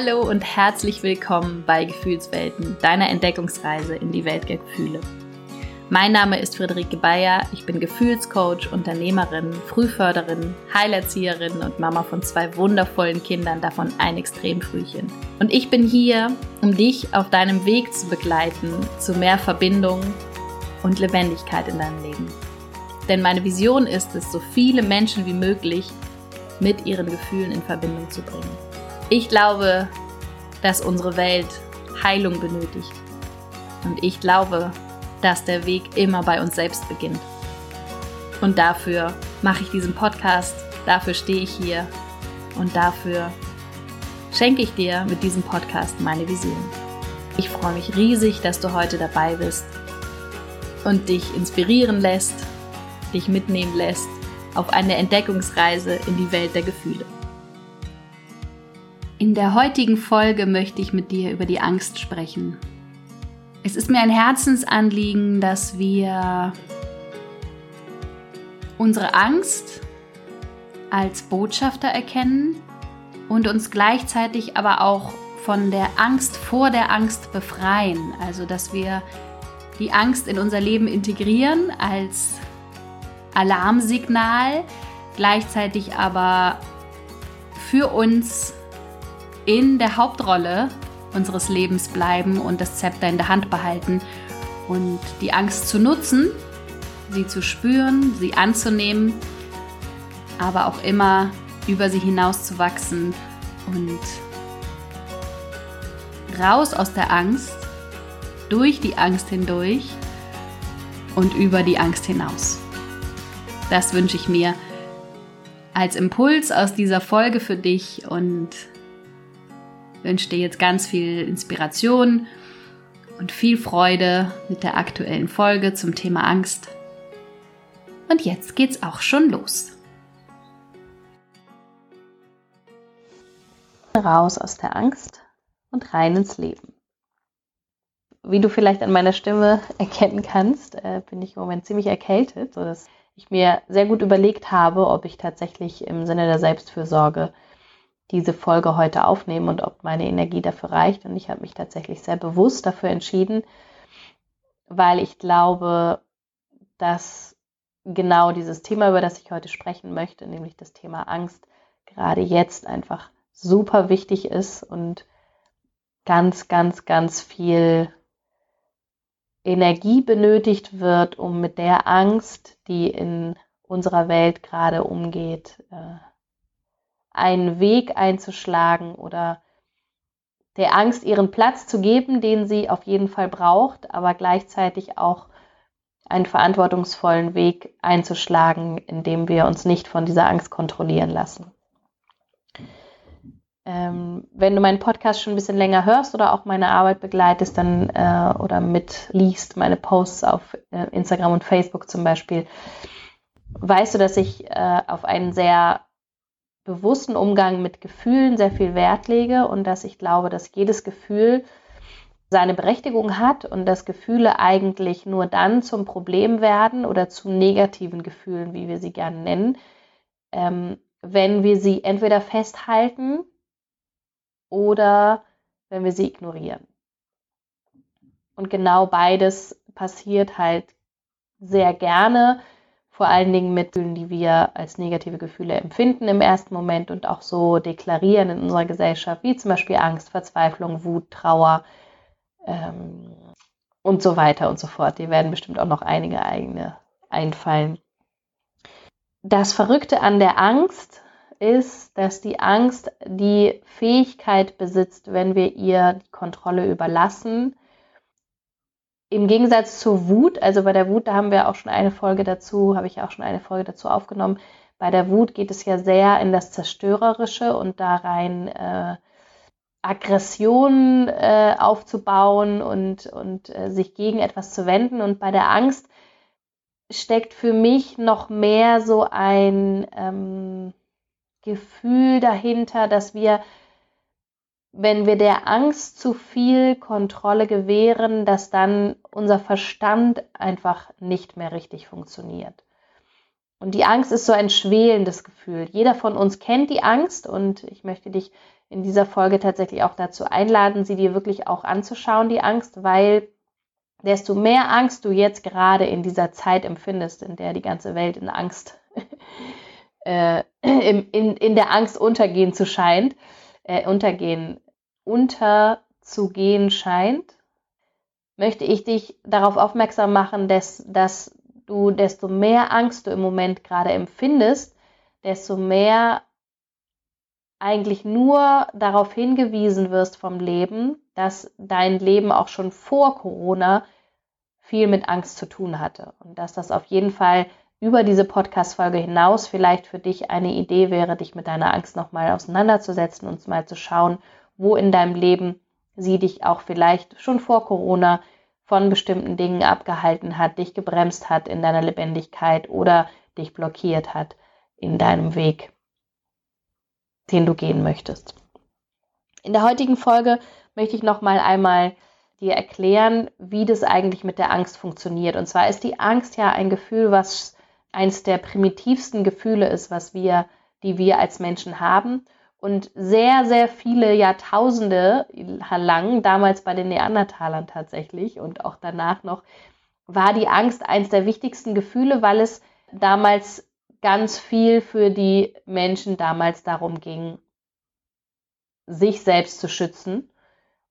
Hallo und herzlich willkommen bei Gefühlswelten, deiner Entdeckungsreise in die Welt der Gefühle. Mein Name ist Friederike Bayer, ich bin Gefühlscoach, Unternehmerin, Frühförderin, Heilerzieherin und Mama von zwei wundervollen Kindern, davon ein Extremfrühchen. Und ich bin hier, um dich auf deinem Weg zu begleiten zu mehr Verbindung und Lebendigkeit in deinem Leben. Denn meine Vision ist es, so viele Menschen wie möglich mit ihren Gefühlen in Verbindung zu bringen. Ich glaube, dass unsere Welt Heilung benötigt. Und ich glaube, dass der Weg immer bei uns selbst beginnt. Und dafür mache ich diesen Podcast, dafür stehe ich hier und dafür schenke ich dir mit diesem Podcast meine Vision. Ich freue mich riesig, dass du heute dabei bist und dich inspirieren lässt, dich mitnehmen lässt auf eine Entdeckungsreise in die Welt der Gefühle. In der heutigen Folge möchte ich mit dir über die Angst sprechen. Es ist mir ein Herzensanliegen, dass wir unsere Angst als Botschafter erkennen und uns gleichzeitig aber auch von der Angst vor der Angst befreien. Also dass wir die Angst in unser Leben integrieren als Alarmsignal, gleichzeitig aber für uns in der Hauptrolle unseres Lebens bleiben und das Zepter in der Hand behalten und die Angst zu nutzen, sie zu spüren, sie anzunehmen, aber auch immer über sie hinaus zu wachsen und raus aus der Angst, durch die Angst hindurch und über die Angst hinaus. Das wünsche ich mir als Impuls aus dieser Folge für dich und wünsche dir jetzt ganz viel Inspiration und viel Freude mit der aktuellen Folge zum Thema Angst. Und jetzt geht's auch schon los. Raus aus der Angst und rein ins Leben. Wie du vielleicht an meiner Stimme erkennen kannst, äh, bin ich im Moment ziemlich erkältet, sodass ich mir sehr gut überlegt habe, ob ich tatsächlich im Sinne der Selbstfürsorge diese Folge heute aufnehmen und ob meine Energie dafür reicht. Und ich habe mich tatsächlich sehr bewusst dafür entschieden, weil ich glaube, dass genau dieses Thema, über das ich heute sprechen möchte, nämlich das Thema Angst, gerade jetzt einfach super wichtig ist und ganz, ganz, ganz viel Energie benötigt wird, um mit der Angst, die in unserer Welt gerade umgeht, äh, einen Weg einzuschlagen oder der Angst ihren Platz zu geben, den sie auf jeden Fall braucht, aber gleichzeitig auch einen verantwortungsvollen Weg einzuschlagen, indem wir uns nicht von dieser Angst kontrollieren lassen. Ähm, wenn du meinen Podcast schon ein bisschen länger hörst oder auch meine Arbeit begleitest, dann äh, oder mitliest, meine Posts auf äh, Instagram und Facebook zum Beispiel, weißt du, dass ich äh, auf einen sehr bewussten Umgang mit Gefühlen sehr viel Wert lege und dass ich glaube, dass jedes Gefühl seine Berechtigung hat und dass Gefühle eigentlich nur dann zum Problem werden oder zu negativen Gefühlen, wie wir sie gerne nennen, ähm, wenn wir sie entweder festhalten oder wenn wir sie ignorieren. Und genau beides passiert halt sehr gerne, vor allen Dingen mit Gefühlen, die wir als negative Gefühle empfinden im ersten Moment und auch so deklarieren in unserer Gesellschaft, wie zum Beispiel Angst, Verzweiflung, Wut, Trauer ähm, und so weiter und so fort. Dir werden bestimmt auch noch einige eigene einfallen. Das Verrückte an der Angst ist, dass die Angst die Fähigkeit besitzt, wenn wir ihr die Kontrolle überlassen, im Gegensatz zur Wut, also bei der Wut, da haben wir auch schon eine Folge dazu, habe ich auch schon eine Folge dazu aufgenommen. Bei der Wut geht es ja sehr in das Zerstörerische und da rein äh, Aggression äh, aufzubauen und, und äh, sich gegen etwas zu wenden. Und bei der Angst steckt für mich noch mehr so ein ähm, Gefühl dahinter, dass wir wenn wir der Angst zu viel Kontrolle gewähren, dass dann unser Verstand einfach nicht mehr richtig funktioniert. Und die Angst ist so ein schwelendes Gefühl. Jeder von uns kennt die Angst und ich möchte dich in dieser Folge tatsächlich auch dazu einladen, sie dir wirklich auch anzuschauen, die Angst, weil desto mehr Angst du jetzt gerade in dieser Zeit empfindest, in der die ganze Welt in Angst, äh, in, in, in der Angst untergehen zu scheint, äh, untergehen, unterzugehen scheint, möchte ich dich darauf aufmerksam machen, dass, dass du, desto mehr Angst du im Moment gerade empfindest, desto mehr eigentlich nur darauf hingewiesen wirst vom Leben, dass dein Leben auch schon vor Corona viel mit Angst zu tun hatte und dass das auf jeden Fall über diese Podcast-Folge hinaus vielleicht für dich eine Idee wäre, dich mit deiner Angst nochmal auseinanderzusetzen und mal zu schauen, wo in deinem Leben sie dich auch vielleicht schon vor Corona von bestimmten Dingen abgehalten hat, dich gebremst hat in deiner Lebendigkeit oder dich blockiert hat in deinem Weg den du gehen möchtest. In der heutigen Folge möchte ich noch mal einmal dir erklären, wie das eigentlich mit der Angst funktioniert. Und zwar ist die Angst ja ein Gefühl, was eines der primitivsten Gefühle ist, was wir, die wir als Menschen haben. Und sehr, sehr viele Jahrtausende lang, damals bei den Neandertalern tatsächlich und auch danach noch, war die Angst eines der wichtigsten Gefühle, weil es damals ganz viel für die Menschen damals darum ging, sich selbst zu schützen,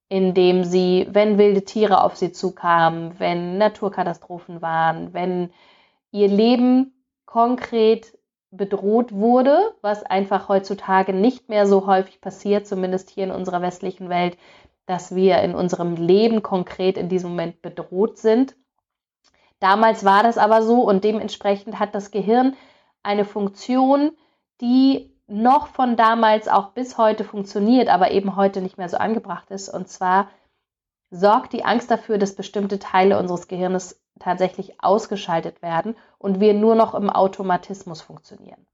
indem sie, wenn wilde Tiere auf sie zukamen, wenn Naturkatastrophen waren, wenn ihr Leben konkret bedroht wurde, was einfach heutzutage nicht mehr so häufig passiert, zumindest hier in unserer westlichen Welt, dass wir in unserem Leben konkret in diesem Moment bedroht sind. Damals war das aber so und dementsprechend hat das Gehirn eine Funktion, die noch von damals auch bis heute funktioniert, aber eben heute nicht mehr so angebracht ist. Und zwar sorgt die Angst dafür, dass bestimmte Teile unseres Gehirnes tatsächlich ausgeschaltet werden und wir nur noch im Automatismus funktionieren.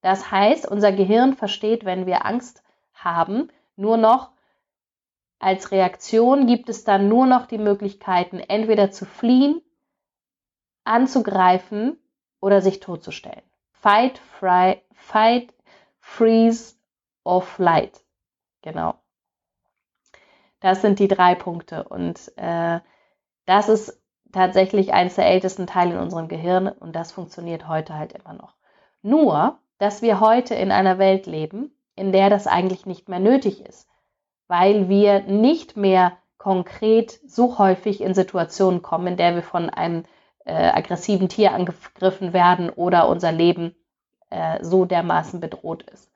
Das heißt, unser Gehirn versteht, wenn wir Angst haben, nur noch als Reaktion gibt es dann nur noch die Möglichkeiten, entweder zu fliehen, anzugreifen oder sich totzustellen. Fight, fry, fight, freeze or flight. Genau. Das sind die drei Punkte. Und äh, das ist tatsächlich eines der ältesten Teile in unserem Gehirn und das funktioniert heute halt immer noch. Nur, dass wir heute in einer Welt leben, in der das eigentlich nicht mehr nötig ist, weil wir nicht mehr konkret so häufig in Situationen kommen, in der wir von einem äh, aggressiven Tier angegriffen werden oder unser Leben äh, so dermaßen bedroht ist.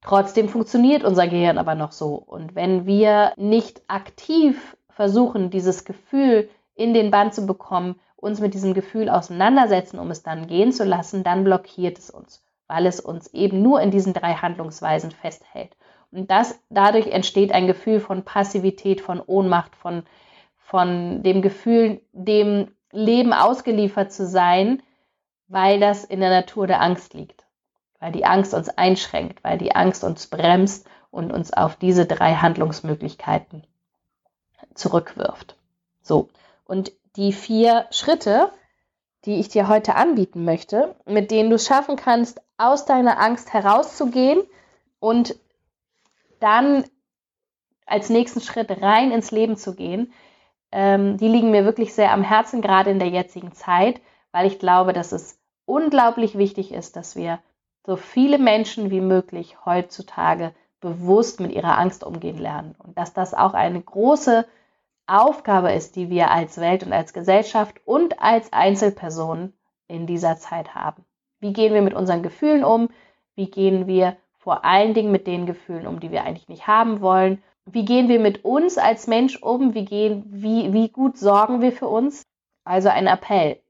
Trotzdem funktioniert unser Gehirn aber noch so. Und wenn wir nicht aktiv versuchen, dieses Gefühl in den Band zu bekommen, uns mit diesem Gefühl auseinandersetzen, um es dann gehen zu lassen, dann blockiert es uns, weil es uns eben nur in diesen drei Handlungsweisen festhält. Und das, dadurch entsteht ein Gefühl von Passivität, von Ohnmacht, von, von dem Gefühl, dem Leben ausgeliefert zu sein, weil das in der Natur der Angst liegt. Weil die Angst uns einschränkt, weil die Angst uns bremst und uns auf diese drei Handlungsmöglichkeiten zurückwirft. So. Und die vier Schritte, die ich dir heute anbieten möchte, mit denen du es schaffen kannst, aus deiner Angst herauszugehen und dann als nächsten Schritt rein ins Leben zu gehen, ähm, die liegen mir wirklich sehr am Herzen, gerade in der jetzigen Zeit, weil ich glaube, dass es unglaublich wichtig ist, dass wir so viele Menschen wie möglich heutzutage bewusst mit ihrer Angst umgehen lernen und dass das auch eine große Aufgabe ist, die wir als Welt und als Gesellschaft und als Einzelpersonen in dieser Zeit haben. Wie gehen wir mit unseren Gefühlen um? Wie gehen wir vor allen Dingen mit den Gefühlen um, die wir eigentlich nicht haben wollen? Wie gehen wir mit uns als Mensch um? Wie, gehen, wie, wie gut sorgen wir für uns? Also ein Appell.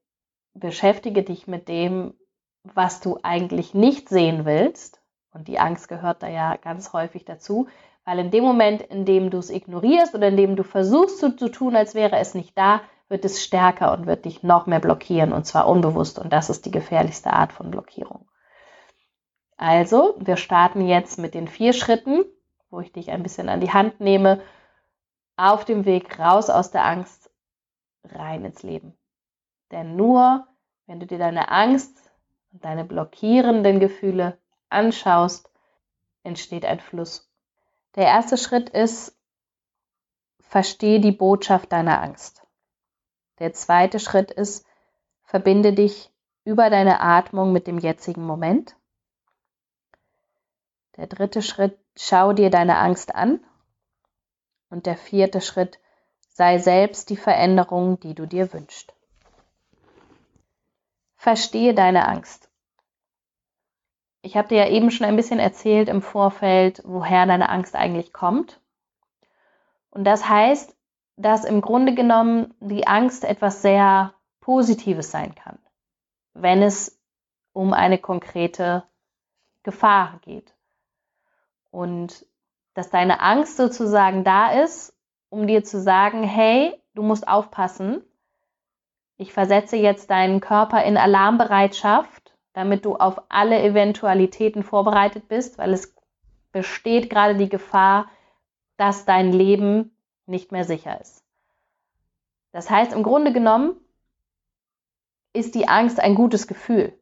Beschäftige dich mit dem, was du eigentlich nicht sehen willst. Und die Angst gehört da ja ganz häufig dazu. Weil in dem Moment, in dem du es ignorierst oder in dem du versuchst so zu tun, als wäre es nicht da, wird es stärker und wird dich noch mehr blockieren und zwar unbewusst. Und das ist die gefährlichste Art von Blockierung. Also, wir starten jetzt mit den vier Schritten, wo ich dich ein bisschen an die Hand nehme, auf dem Weg raus aus der Angst, rein ins Leben. Denn nur wenn du dir deine Angst und deine blockierenden Gefühle anschaust, entsteht ein Fluss Der erste Schritt ist, verstehe die Botschaft deiner Angst. Der zweite Schritt ist, verbinde dich über deine Atmung mit dem jetzigen Moment. Der dritte Schritt, schau dir deine Angst an. Und der vierte Schritt, sei selbst die Veränderung, die du dir wünschst. Verstehe deine Angst. Ich habe dir ja eben schon ein bisschen erzählt im Vorfeld, woher deine Angst eigentlich kommt. Und das heißt, dass im Grunde genommen die Angst etwas sehr Positives sein kann, wenn es um eine konkrete Gefahr geht. Und dass deine Angst sozusagen da ist, um dir zu sagen, hey, du musst aufpassen. Ich versetze jetzt deinen Körper in Alarmbereitschaft, damit du auf alle Eventualitäten vorbereitet bist, weil es besteht gerade die Gefahr, dass dein Leben nicht mehr sicher ist. Das heißt, im Grunde genommen ist die Angst ein gutes Gefühl.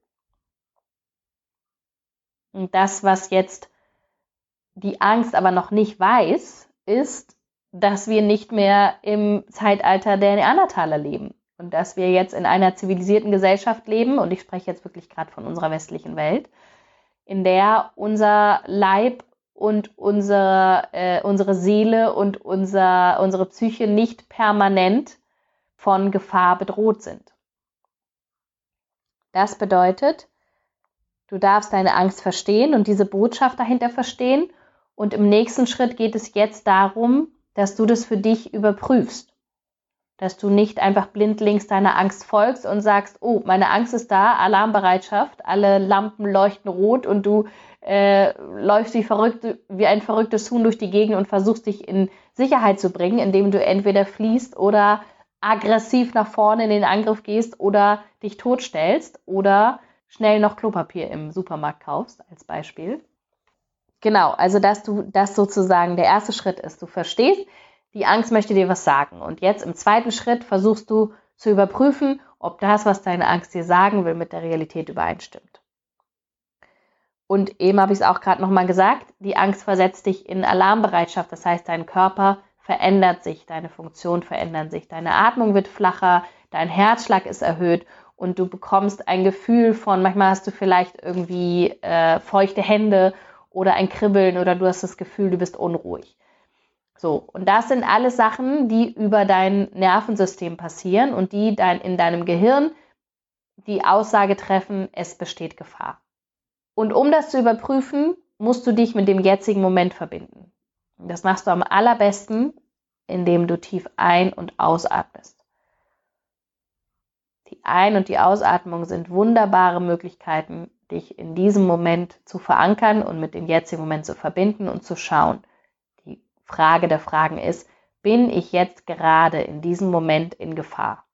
Und das, was jetzt die Angst aber noch nicht weiß, ist, dass wir nicht mehr im Zeitalter der Neandertaler leben und dass wir jetzt in einer zivilisierten Gesellschaft leben, und ich spreche jetzt wirklich gerade von unserer westlichen Welt, in der unser Leib und unsere, äh, unsere Seele und unser, unsere Psyche nicht permanent von Gefahr bedroht sind. Das bedeutet, du darfst deine Angst verstehen und diese Botschaft dahinter verstehen. Und im nächsten Schritt geht es jetzt darum, dass du das für dich überprüfst. Dass du nicht einfach blindlings deiner Angst folgst und sagst, oh, meine Angst ist da, Alarmbereitschaft, alle Lampen leuchten rot und du äh, läufst wie, verrückt, wie ein verrücktes Huhn durch die Gegend und versuchst dich in Sicherheit zu bringen, indem du entweder fließt oder aggressiv nach vorne in den Angriff gehst oder dich totstellst oder schnell noch Klopapier im Supermarkt kaufst, als Beispiel. Genau, also dass du das sozusagen der erste Schritt ist. Du verstehst, die Angst möchte dir was sagen. Und jetzt im zweiten Schritt versuchst du zu überprüfen, ob das, was deine Angst dir sagen will, mit der Realität übereinstimmt. Und eben habe ich es auch gerade nochmal gesagt, die Angst versetzt dich in Alarmbereitschaft. Das heißt, dein Körper verändert sich, deine Funktion verändert sich, deine Atmung wird flacher, dein Herzschlag ist erhöht und du bekommst ein Gefühl von, manchmal hast du vielleicht irgendwie äh, feuchte Hände oder ein Kribbeln oder du hast das Gefühl, du bist unruhig. So, und das sind alles Sachen, die über dein Nervensystem passieren und die dein, in deinem Gehirn die Aussage treffen, es besteht Gefahr. Und um das zu überprüfen, musst du dich mit dem jetzigen Moment verbinden. Das machst du am allerbesten, indem du tief ein- und ausatmest. Die Ein- und die Ausatmung sind wunderbare Möglichkeiten, dich in diesem Moment zu verankern und mit dem jetzigen Moment zu verbinden und zu schauen. Frage der Fragen ist, bin ich jetzt gerade in diesem Moment in Gefahr?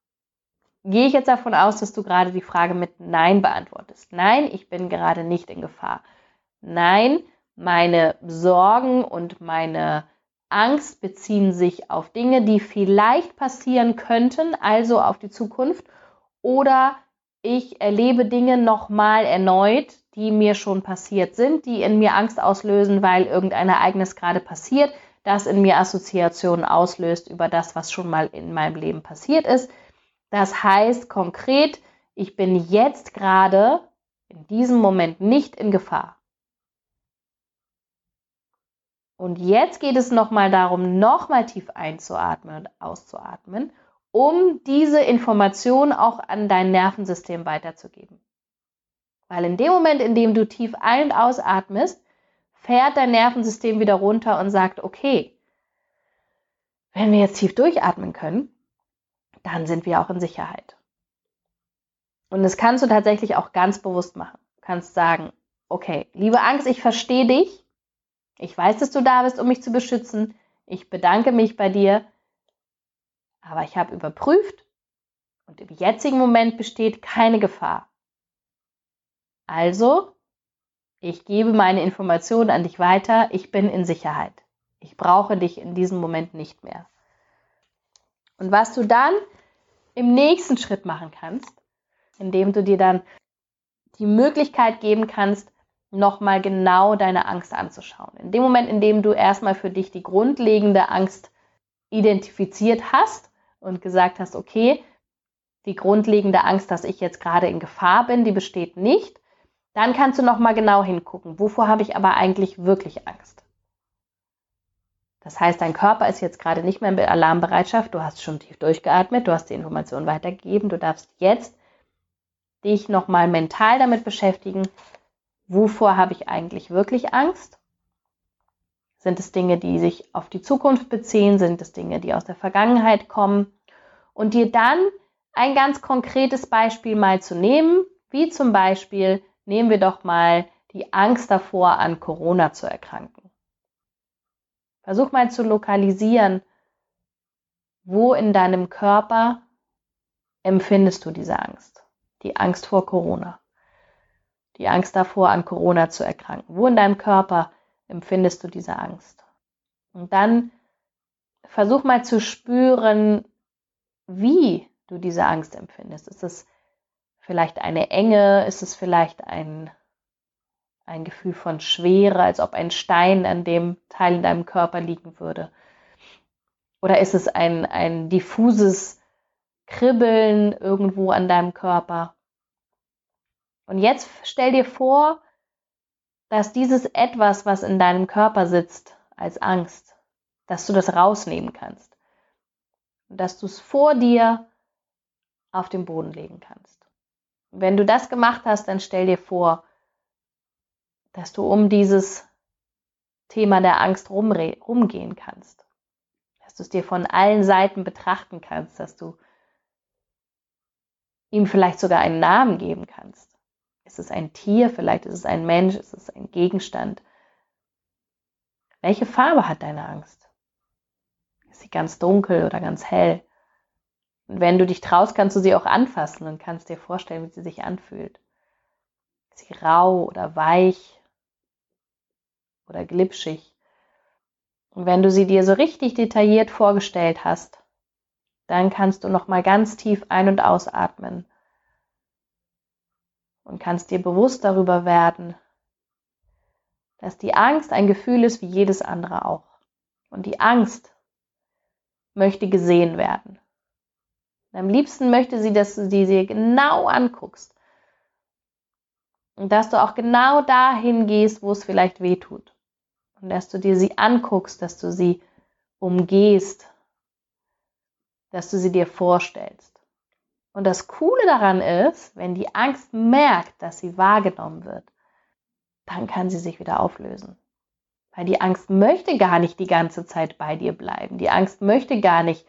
Gehe ich jetzt davon aus, dass du gerade die Frage mit Nein beantwortest. Nein, ich bin gerade nicht in Gefahr. Nein, meine Sorgen und meine Angst beziehen sich auf Dinge, die vielleicht passieren könnten, also auf die Zukunft, oder ich erlebe Dinge nochmal erneut, die mir schon passiert sind, die in mir Angst auslösen, weil irgendein Ereignis gerade passiert, das in mir Assoziationen auslöst über das, was schon mal in meinem Leben passiert ist. Das heißt konkret, ich bin jetzt gerade in diesem Moment nicht in Gefahr. Und jetzt geht es nochmal darum, nochmal tief einzuatmen und auszuatmen um diese Information auch an dein Nervensystem weiterzugeben. Weil in dem Moment, in dem du tief ein- und ausatmest, fährt dein Nervensystem wieder runter und sagt, okay, wenn wir jetzt tief durchatmen können, dann sind wir auch in Sicherheit. Und das kannst du tatsächlich auch ganz bewusst machen. Du kannst sagen, okay, liebe Angst, ich verstehe dich. Ich weiß, dass du da bist, um mich zu beschützen. Ich bedanke mich bei dir, aber ich habe überprüft und im jetzigen Moment besteht keine Gefahr. Also, ich gebe meine Informationen an dich weiter, ich bin in Sicherheit. Ich brauche dich in diesem Moment nicht mehr. Und was du dann im nächsten Schritt machen kannst, indem du dir dann die Möglichkeit geben kannst, nochmal genau deine Angst anzuschauen. In dem Moment, in dem du erstmal für dich die grundlegende Angst identifiziert hast und gesagt hast, okay, die grundlegende Angst, dass ich jetzt gerade in Gefahr bin, die besteht nicht, dann kannst du nochmal genau hingucken. Wovor habe ich aber eigentlich wirklich Angst? Das heißt, dein Körper ist jetzt gerade nicht mehr in Alarmbereitschaft, du hast schon tief durchgeatmet, du hast die Information weitergegeben, du darfst jetzt dich nochmal mental damit beschäftigen, wovor habe ich eigentlich wirklich Angst? Sind es Dinge, die sich auf die Zukunft beziehen? Sind es Dinge, die aus der Vergangenheit kommen? Und dir dann ein ganz konkretes Beispiel mal zu nehmen, wie zum Beispiel, nehmen wir doch mal die Angst davor, an Corona zu erkranken. Versuch mal zu lokalisieren, wo in deinem Körper empfindest du diese Angst? Die Angst vor Corona. Die Angst davor, an Corona zu erkranken. Wo in deinem Körper empfindest du diese Angst? Und dann versuch mal zu spüren, wie du diese Angst empfindest. Ist es vielleicht eine Enge? Ist es vielleicht ein, ein Gefühl von Schwere, als ob ein Stein an dem Teil in deinem Körper liegen würde? Oder ist es ein, ein diffuses Kribbeln irgendwo an deinem Körper? Und jetzt stell dir vor, dass dieses etwas, was in deinem Körper sitzt, als Angst, dass du das rausnehmen kannst. Und dass du es vor dir auf den Boden legen kannst. Wenn du das gemacht hast, dann stell dir vor, dass du um dieses Thema der Angst rumgehen kannst. Dass du es dir von allen Seiten betrachten kannst, dass du ihm vielleicht sogar einen Namen geben kannst. Ist es ein Tier, vielleicht ist es ein Mensch, ist es ein Gegenstand. Welche Farbe hat deine Angst? Ist sie ganz dunkel oder ganz hell? Wenn du dich traust, kannst du sie auch anfassen und kannst dir vorstellen, wie sie sich anfühlt. Ist sie rau oder weich oder glitschig? Und wenn du sie dir so richtig detailliert vorgestellt hast, dann kannst du noch mal ganz tief ein- und ausatmen und kannst dir bewusst darüber werden, dass die Angst ein Gefühl ist wie jedes andere auch. Und die Angst möchte gesehen werden. Am liebsten möchte sie, dass du sie dir genau anguckst. Und dass du auch genau dahin gehst, wo es vielleicht weh tut. Und dass du dir sie anguckst, dass du sie umgehst, dass du sie dir vorstellst. Und das Coole daran ist, wenn die Angst merkt, dass sie wahrgenommen wird, dann kann sie sich wieder auflösen. Weil die Angst möchte gar nicht die ganze Zeit bei dir bleiben. Die Angst möchte gar nicht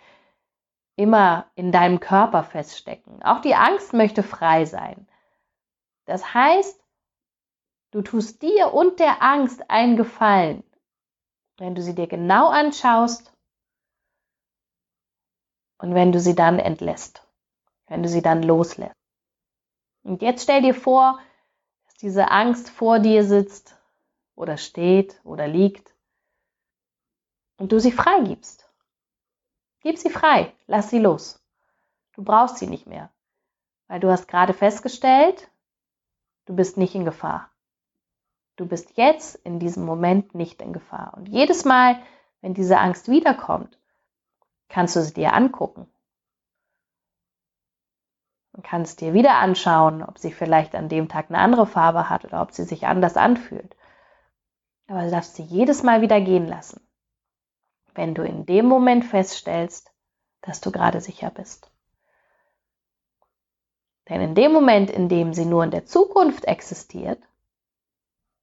immer in deinem Körper feststecken. Auch die Angst möchte frei sein. Das heißt, du tust dir und der Angst einen Gefallen, wenn du sie dir genau anschaust und wenn du sie dann entlässt, wenn du sie dann loslässt. Und jetzt stell dir vor, dass diese Angst vor dir sitzt oder steht oder liegt und du sie freigibst. Gib sie frei, lass sie los. Du brauchst sie nicht mehr, weil du hast gerade festgestellt, du bist nicht in Gefahr. Du bist jetzt in diesem Moment nicht in Gefahr. Und jedes Mal, wenn diese Angst wiederkommt, kannst du sie dir angucken. Und kannst dir wieder anschauen, ob sie vielleicht an dem Tag eine andere Farbe hat oder ob sie sich anders anfühlt. Aber du darfst sie jedes Mal wieder gehen lassen wenn du in dem Moment feststellst, dass du gerade sicher bist. Denn in dem Moment, in dem sie nur in der Zukunft existiert,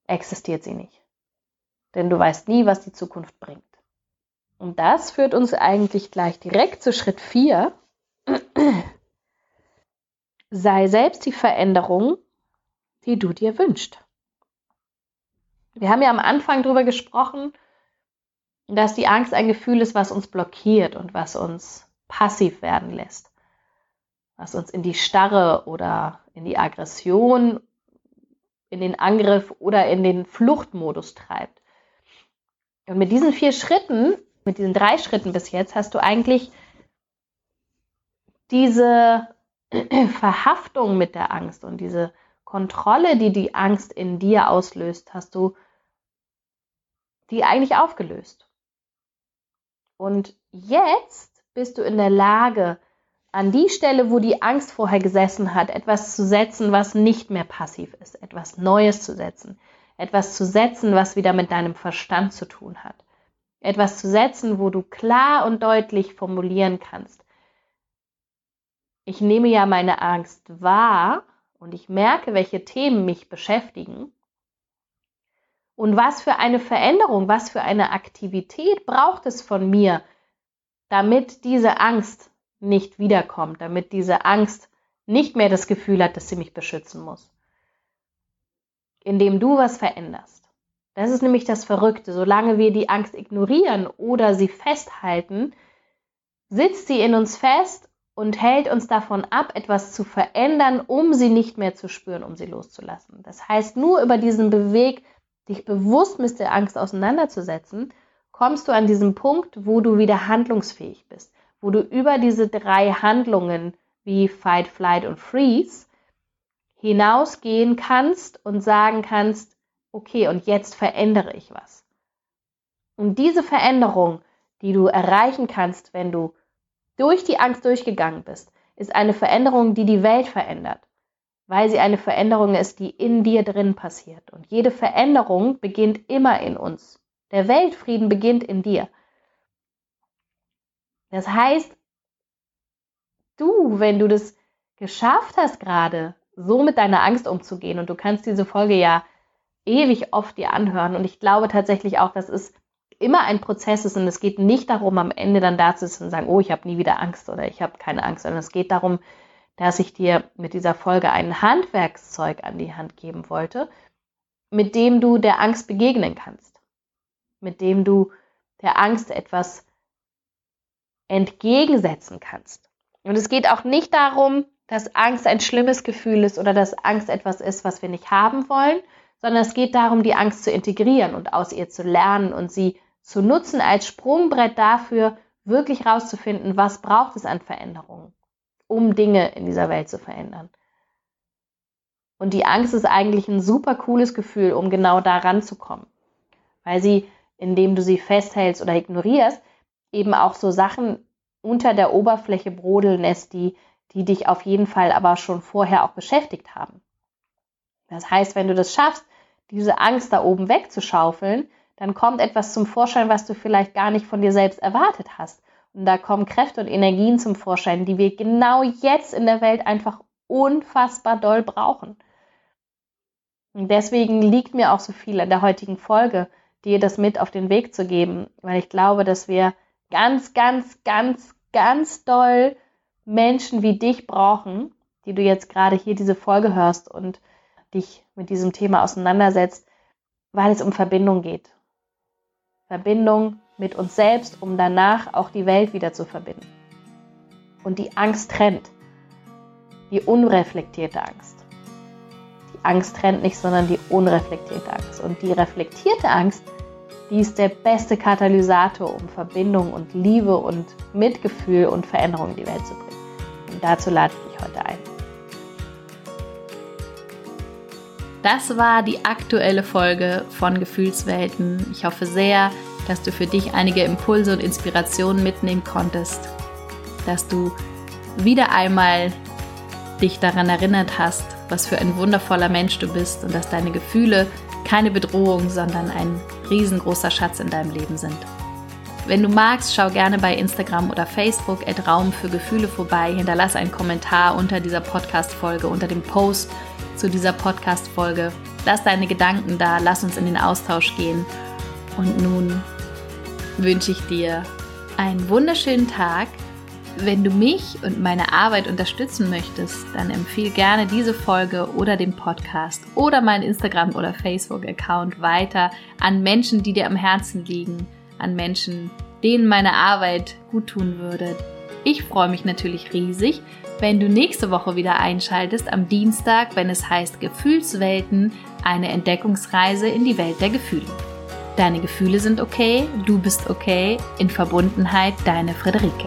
existiert sie nicht. Denn du weißt nie, was die Zukunft bringt. Und das führt uns eigentlich gleich direkt zu Schritt 4. Sei selbst die Veränderung, die du dir wünschst. Wir haben ja am Anfang darüber gesprochen, dass die Angst ein Gefühl ist, was uns blockiert und was uns passiv werden lässt, was uns in die Starre oder in die Aggression, in den Angriff oder in den Fluchtmodus treibt. Und mit diesen vier Schritten, mit diesen drei Schritten bis jetzt, hast du eigentlich diese Verhaftung mit der Angst und diese Kontrolle, die die Angst in dir auslöst, hast du die eigentlich aufgelöst. Und jetzt bist du in der Lage, an die Stelle, wo die Angst vorher gesessen hat, etwas zu setzen, was nicht mehr passiv ist, etwas Neues zu setzen, etwas zu setzen, was wieder mit deinem Verstand zu tun hat, etwas zu setzen, wo du klar und deutlich formulieren kannst. Ich nehme ja meine Angst wahr und ich merke, welche Themen mich beschäftigen. Und was für eine Veränderung, was für eine Aktivität braucht es von mir, damit diese Angst nicht wiederkommt, damit diese Angst nicht mehr das Gefühl hat, dass sie mich beschützen muss. Indem du was veränderst. Das ist nämlich das Verrückte. Solange wir die Angst ignorieren oder sie festhalten, sitzt sie in uns fest und hält uns davon ab, etwas zu verändern, um sie nicht mehr zu spüren, um sie loszulassen. Das heißt, nur über diesen Beweg, dich bewusst mit der Angst auseinanderzusetzen, kommst du an diesen Punkt, wo du wieder handlungsfähig bist, wo du über diese drei Handlungen wie Fight, Flight und Freeze hinausgehen kannst und sagen kannst, okay, und jetzt verändere ich was. Und diese Veränderung, die du erreichen kannst, wenn du durch die Angst durchgegangen bist, ist eine Veränderung, die die Welt verändert, weil sie eine Veränderung ist, die in dir drin passiert. Und jede Veränderung beginnt immer in uns. Der Weltfrieden beginnt in dir. Das heißt, du, wenn du das geschafft hast gerade, so mit deiner Angst umzugehen, und du kannst diese Folge ja ewig oft dir anhören, und ich glaube tatsächlich auch, dass es immer ein Prozess ist und es geht nicht darum, am Ende dann da zu sitzen und sagen, oh, ich habe nie wieder Angst oder ich habe keine Angst, sondern es geht darum, dass ich dir mit dieser Folge ein Handwerkszeug an die Hand geben wollte, mit dem du der Angst begegnen kannst, mit dem du der Angst etwas entgegensetzen kannst. Und es geht auch nicht darum, dass Angst ein schlimmes Gefühl ist oder dass Angst etwas ist, was wir nicht haben wollen, sondern es geht darum, die Angst zu integrieren und aus ihr zu lernen und sie zu nutzen als Sprungbrett dafür, wirklich rauszufinden, was braucht es an Veränderungen, um Dinge in dieser Welt zu verändern. Und die Angst ist eigentlich ein super cooles Gefühl, um genau da ranzukommen, weil sie, indem du sie festhältst oder ignorierst, eben auch so Sachen unter der Oberfläche brodeln lässt, die, die dich auf jeden Fall aber schon vorher auch beschäftigt haben. Das heißt, wenn du das schaffst, diese Angst da oben wegzuschaufeln, dann kommt etwas zum Vorschein, was du vielleicht gar nicht von dir selbst erwartet hast. Und da kommen Kräfte und Energien zum Vorschein, die wir genau jetzt in der Welt einfach unfassbar doll brauchen. Und deswegen liegt mir auch so viel an der heutigen Folge, dir das mit auf den Weg zu geben, weil ich glaube, dass wir ganz, ganz, ganz, ganz doll Menschen wie dich brauchen, die du jetzt gerade hier diese Folge hörst und dich mit diesem Thema auseinandersetzt, weil es um Verbindung geht. Verbindung mit uns selbst, um danach auch die Welt wieder zu verbinden. Und die Angst trennt. Die unreflektierte Angst. Die Angst trennt nicht, sondern die unreflektierte Angst. Und die reflektierte Angst die ist der beste Katalysator, um Verbindung und Liebe und Mitgefühl und Veränderung in die Welt zu bringen. Und dazu lade ich dich heute ein. Das war die aktuelle Folge von Gefühlswelten. Ich hoffe sehr, dass du für dich einige Impulse und Inspirationen mitnehmen konntest, dass du wieder einmal dich daran erinnert hast, was für ein wundervoller Mensch du bist und dass deine Gefühle keine Bedrohung, sondern ein riesengroßer Schatz in deinem Leben sind. Wenn du magst, schau gerne bei Instagram oder Facebook at Raum für Gefühle vorbei, hinterlass einen Kommentar unter dieser Podcast-Folge, unter dem Post zu dieser Podcast-Folge. Lass deine Gedanken da, lass uns in den Austausch gehen. Und nun wünsche ich dir einen wunderschönen Tag wenn du mich und meine Arbeit unterstützen möchtest, dann empfehle gerne diese Folge oder den Podcast oder meinen Instagram- oder Facebook-Account weiter an Menschen, die dir am Herzen liegen, an Menschen, denen meine Arbeit gut tun würde. Ich freue mich natürlich riesig, wenn du nächste Woche wieder einschaltest am Dienstag, wenn es heißt Gefühlswelten, eine Entdeckungsreise in die Welt der Gefühle. Deine Gefühle sind okay, du bist okay, in Verbundenheit, deine Friederike.